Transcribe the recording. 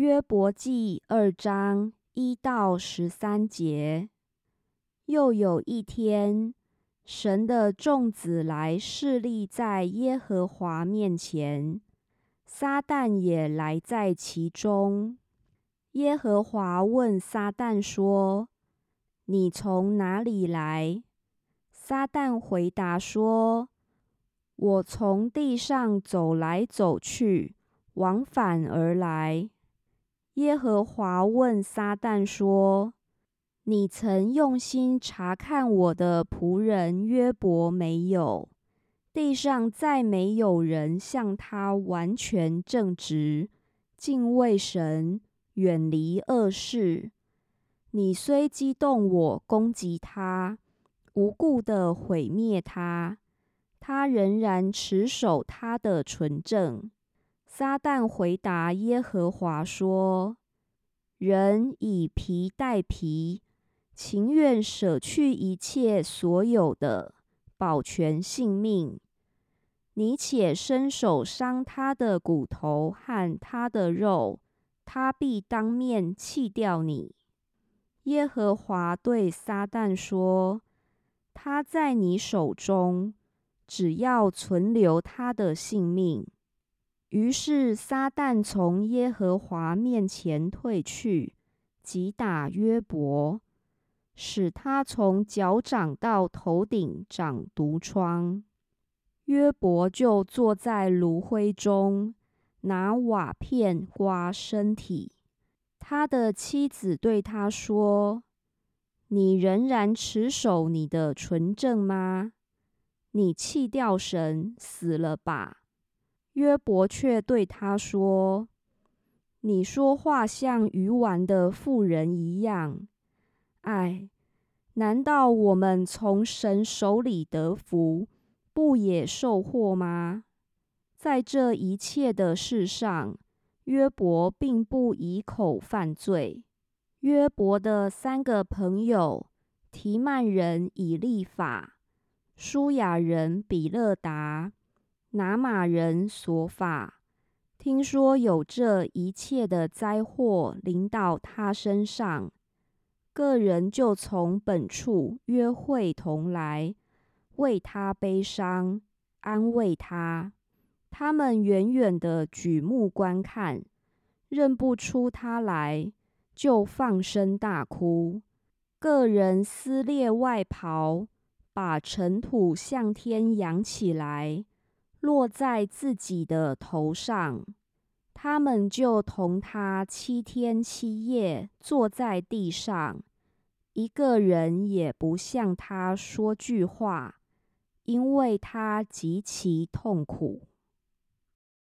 约伯记二章一到十三节。又有一天，神的众子来侍立在耶和华面前，撒旦也来在其中。耶和华问撒旦说：“你从哪里来？”撒旦回答说：“我从地上走来走去，往返而来。”耶和华问撒旦说：“你曾用心查看我的仆人约伯没有？地上再没有人像他完全正直，敬畏神，远离恶事。你虽激动我攻击他，无故的毁灭他，他仍然持守他的纯正。”撒旦回答耶和华说：“人以皮代皮，情愿舍去一切所有的，保全性命。你且伸手伤他的骨头和他的肉，他必当面弃掉你。”耶和华对撒旦说：“他在你手中，只要存留他的性命。”于是撒旦从耶和华面前退去，击打约伯，使他从脚掌到头顶长毒疮。约伯就坐在炉灰中，拿瓦片刮身体。他的妻子对他说：“你仍然持守你的纯正吗？你弃掉神，死了吧。”约伯却对他说：“你说话像愚顽的妇人一样。哎，难道我们从神手里得福，不也受祸吗？在这一切的事上，约伯并不以口犯罪。约伯的三个朋友：提曼人以利法、舒雅人比勒达。”拿马人所法，听说有这一切的灾祸临到他身上，个人就从本处约会同来，为他悲伤，安慰他。他们远远的举目观看，认不出他来，就放声大哭。个人撕裂外袍，把尘土向天扬起来。落在自己的头上，他们就同他七天七夜坐在地上，一个人也不向他说句话，因为他极其痛苦。